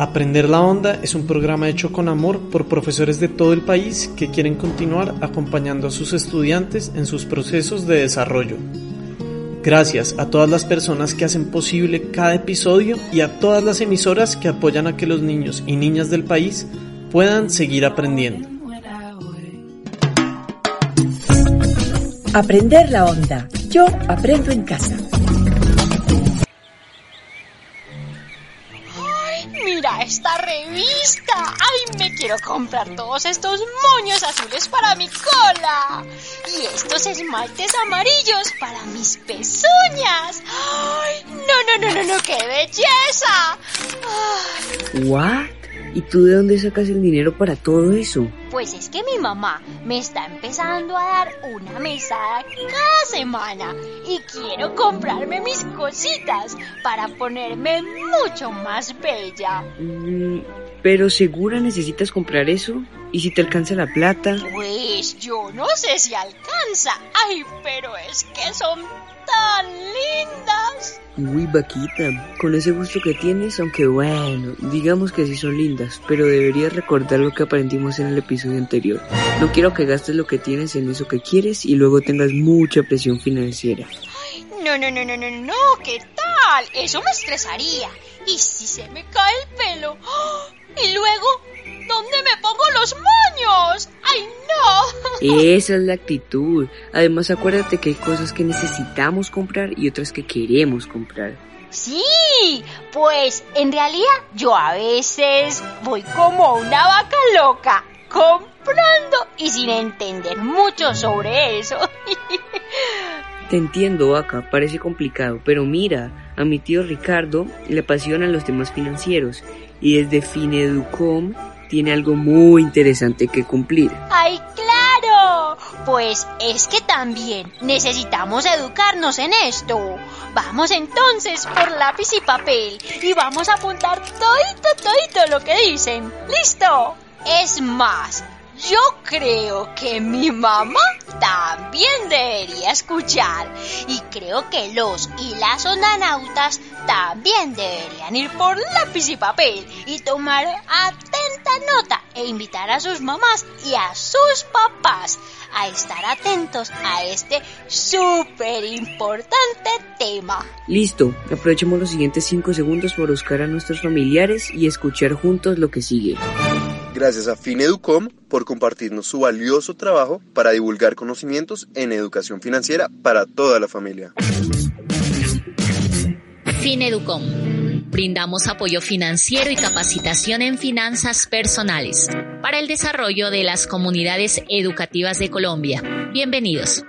Aprender la Onda es un programa hecho con amor por profesores de todo el país que quieren continuar acompañando a sus estudiantes en sus procesos de desarrollo. Gracias a todas las personas que hacen posible cada episodio y a todas las emisoras que apoyan a que los niños y niñas del país puedan seguir aprendiendo. Aprender la onda. Yo aprendo en casa. Quiero comprar todos estos moños azules para mi cola. Y estos esmaltes amarillos para mis pezuñas. Ay, no, no, no, no, no, qué belleza. Ay. ¿What? ¿Y tú de dónde sacas el dinero para todo eso? Pues es que mi mamá me está empezando a dar una mesada cada semana y quiero comprarme mis cositas para ponerme mucho más bella. Pero segura necesitas comprar eso? ¿Y si te alcanza la plata? Pues yo no sé si alcanza. Ay, pero es que son tan lindas. Uy, vaquita, con ese gusto que tienes, aunque bueno, digamos que sí son lindas, pero deberías recordar lo que aprendimos en el episodio anterior. No quiero que gastes lo que tienes en eso que quieres y luego tengas mucha presión financiera. Ay, no, no, no, no, no, no, ¿qué tal? Eso me estresaría. ¿Y si se me cae el pelo? ¡Oh! Y luego, ¿dónde me pongo los moños? ¡Ay, no! Esa es la actitud. Además, acuérdate que hay cosas que necesitamos comprar y otras que queremos comprar. Sí, pues en realidad yo a veces voy como una vaca loca, comprando y sin entender mucho sobre eso. Te entiendo, vaca, parece complicado, pero mira, a mi tío Ricardo le apasionan los temas financieros y desde Fineducom tiene algo muy interesante que cumplir. ¡Ay, claro! Pues es que también necesitamos educarnos en esto. Vamos entonces por lápiz y papel y vamos a apuntar todito, todito lo que dicen. ¿Listo? Es más, yo creo que mi mamá también debería escuchar y creo que los y las ondanautas también deberían ir por lápiz y papel y tomar atenta nota e invitar a sus mamás y a sus papás a estar atentos a este súper importante tema. Listo, aprovechemos los siguientes 5 segundos para buscar a nuestros familiares y escuchar juntos lo que sigue. Gracias a Fineducom por compartirnos su valioso trabajo para divulgar conocimientos en educación financiera para toda la familia. Fineducom. Brindamos apoyo financiero y capacitación en finanzas personales para el desarrollo de las comunidades educativas de Colombia. Bienvenidos.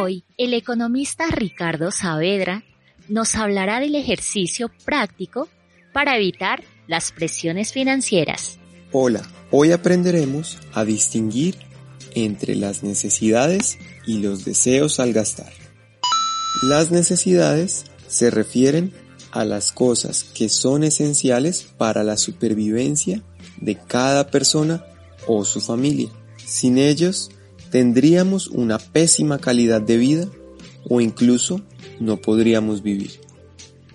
Hoy, el economista Ricardo Saavedra nos hablará del ejercicio práctico para evitar las presiones financieras. Hola, hoy aprenderemos a distinguir entre las necesidades y los deseos al gastar. Las necesidades se refieren a las cosas que son esenciales para la supervivencia de cada persona o su familia. Sin ellos, tendríamos una pésima calidad de vida o incluso no podríamos vivir.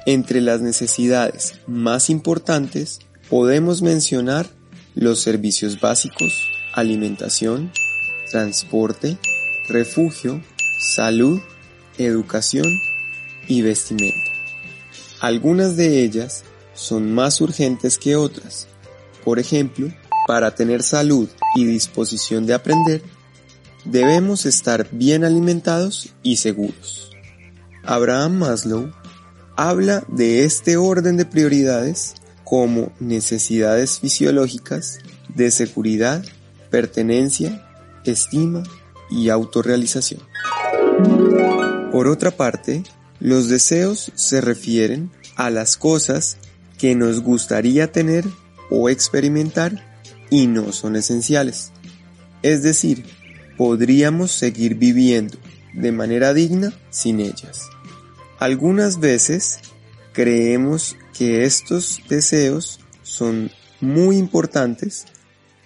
Entre las necesidades más importantes podemos mencionar los servicios básicos, alimentación, transporte, refugio, salud, educación y vestimenta. Algunas de ellas son más urgentes que otras. Por ejemplo, para tener salud y disposición de aprender, debemos estar bien alimentados y seguros. Abraham Maslow habla de este orden de prioridades como necesidades fisiológicas de seguridad, pertenencia, estima y autorrealización. Por otra parte, los deseos se refieren a las cosas que nos gustaría tener o experimentar y no son esenciales. Es decir, podríamos seguir viviendo de manera digna sin ellas. Algunas veces creemos que estos deseos son muy importantes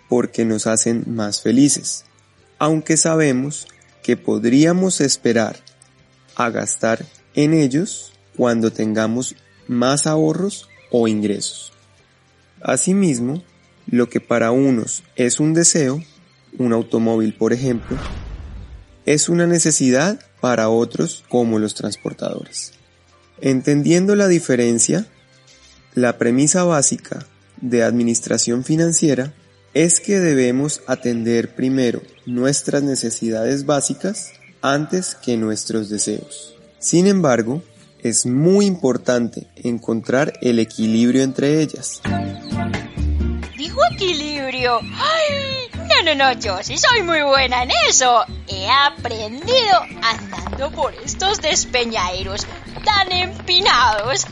porque nos hacen más felices, aunque sabemos que podríamos esperar a gastar en ellos cuando tengamos más ahorros o ingresos. Asimismo, lo que para unos es un deseo, un automóvil por ejemplo, es una necesidad para otros como los transportadores. Entendiendo la diferencia, la premisa básica de administración financiera es que debemos atender primero nuestras necesidades básicas antes que nuestros deseos. Sin embargo, es muy importante encontrar el equilibrio entre ellas. ¿Dijo equilibrio? ¡Ay! No, no, yo sí soy muy buena en eso. He aprendido andando por estos despeñaderos tan empinados.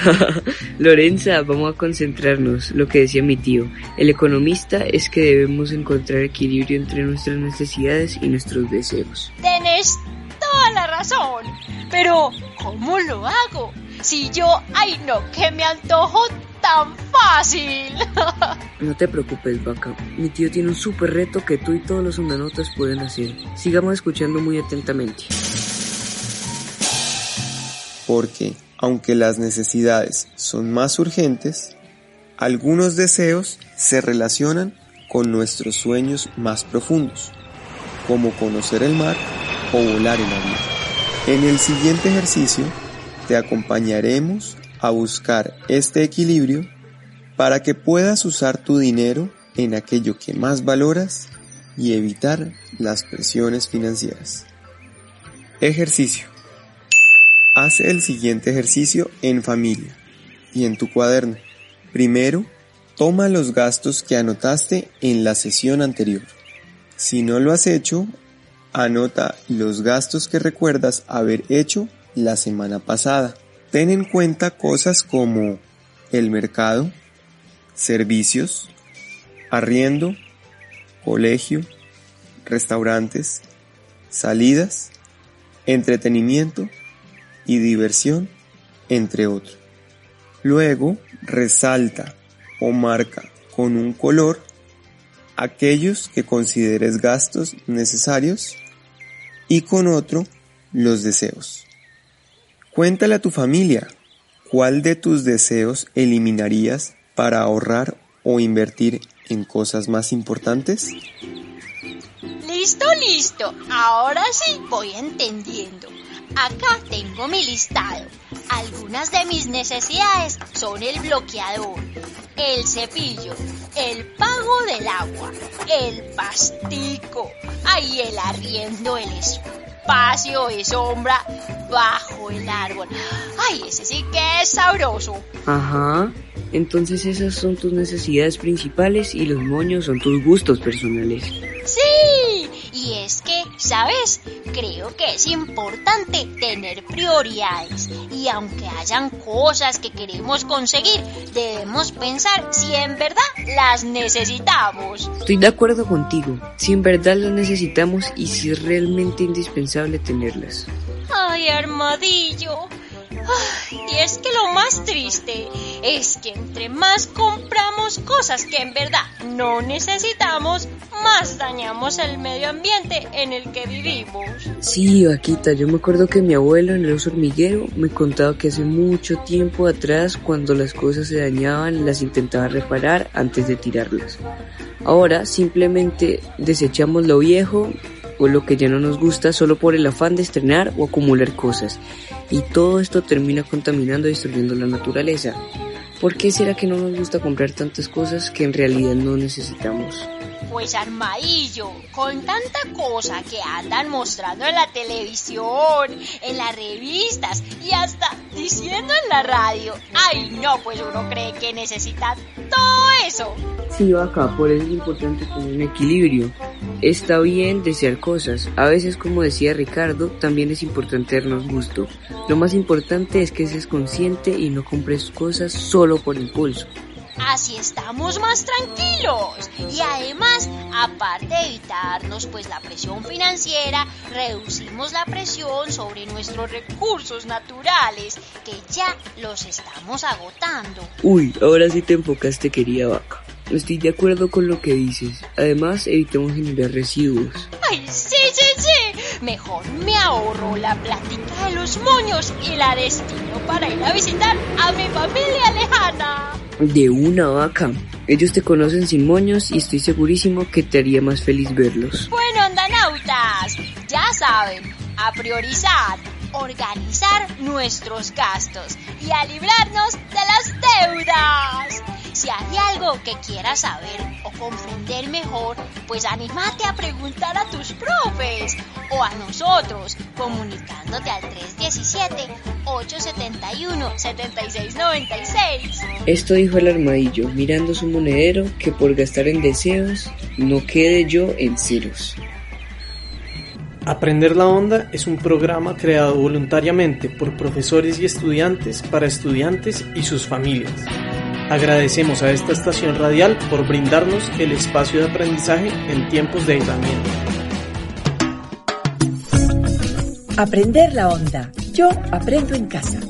Lorenza, vamos a concentrarnos. Lo que decía mi tío, el economista es que debemos encontrar equilibrio entre nuestras necesidades y nuestros deseos. Tenés toda la razón. Pero, ¿cómo lo hago? Si yo, ay no, que me antojo tan fácil. No te preocupes, vaca. Mi tío tiene un súper reto que tú y todos los hundanotas pueden hacer. Sigamos escuchando muy atentamente. Porque, aunque las necesidades son más urgentes, algunos deseos se relacionan con nuestros sueños más profundos, como conocer el mar o volar en avión. En el siguiente ejercicio te acompañaremos a buscar este equilibrio para que puedas usar tu dinero en aquello que más valoras y evitar las presiones financieras. Ejercicio. Haz el siguiente ejercicio en familia y en tu cuaderno. Primero, toma los gastos que anotaste en la sesión anterior. Si no lo has hecho, anota los gastos que recuerdas haber hecho la semana pasada. Ten en cuenta cosas como el mercado, servicios, arriendo, colegio, restaurantes, salidas, entretenimiento y diversión, entre otros. Luego resalta o marca con un color aquellos que consideres gastos necesarios y con otro los deseos. Cuéntale a tu familia cuál de tus deseos eliminarías para ahorrar o invertir en cosas más importantes. Listo, listo. Ahora sí voy entendiendo. Acá tengo mi listado. Algunas de mis necesidades son el bloqueador, el cepillo, el pago del agua, el pastico, ahí el arriendo, el espacio de sombra bajo el árbol. Ay, ese sí que es sabroso. Ajá. Entonces esas son tus necesidades principales y los moños son tus gustos personales. Sí, y es que, ¿sabes? Creo que es importante tener prioridades y aunque hayan cosas que queremos conseguir, debemos pensar si en verdad las necesitamos. Estoy de acuerdo contigo, si en verdad las necesitamos y si es realmente indispensable tenerlas. Ay, armadillo. Y es que lo más triste es que entre más compramos cosas que en verdad no necesitamos, más dañamos el medio ambiente en el que vivimos. Sí, vaquita, yo me acuerdo que mi abuelo en el oso hormiguero me contaba que hace mucho tiempo atrás cuando las cosas se dañaban las intentaba reparar antes de tirarlas. Ahora simplemente desechamos lo viejo o lo que ya no nos gusta solo por el afán de estrenar o acumular cosas. Y todo esto termina contaminando y destruyendo la naturaleza. ¿Por qué será que no nos gusta comprar tantas cosas que en realidad no necesitamos? Pues armadillo, con tanta cosa que andan mostrando en la televisión, en las revistas y hasta diciendo en la radio. Ay no, pues uno cree que necesita todo eso. Sí, vaca, por eso es importante tener un equilibrio. Está bien desear cosas. A veces, como decía Ricardo, también es importante darnos gusto. Lo más importante es que seas consciente y no compres cosas solo por impulso. Así estamos más tranquilos. Y además, aparte de evitarnos pues la presión financiera, reducimos la presión sobre nuestros recursos naturales, que ya los estamos agotando. Uy, ahora sí te enfocaste, querida vaca. Estoy de acuerdo con lo que dices. Además, evitemos generar residuos. Ay, sí, sí, sí. Mejor me ahorro la plática del los moños y la destino para ir a visitar a mi familia lejana. De una vaca. Ellos te conocen sin moños y estoy segurísimo que te haría más feliz verlos. Bueno, andanautas, ya saben, a priorizar, organizar nuestros gastos y a librarnos de las deudas. Si hay algo que quieras saber o mejor, pues anímate a preguntar a tus profes o a nosotros comunicándote al 317-871-7696. Esto dijo el armadillo, mirando su monedero, que por gastar en deseos no quede yo en ceros. Aprender la Onda es un programa creado voluntariamente por profesores y estudiantes para estudiantes y sus familias. Agradecemos a esta estación radial por brindarnos el espacio de aprendizaje en tiempos de aislamiento. Aprender la onda. Yo aprendo en casa.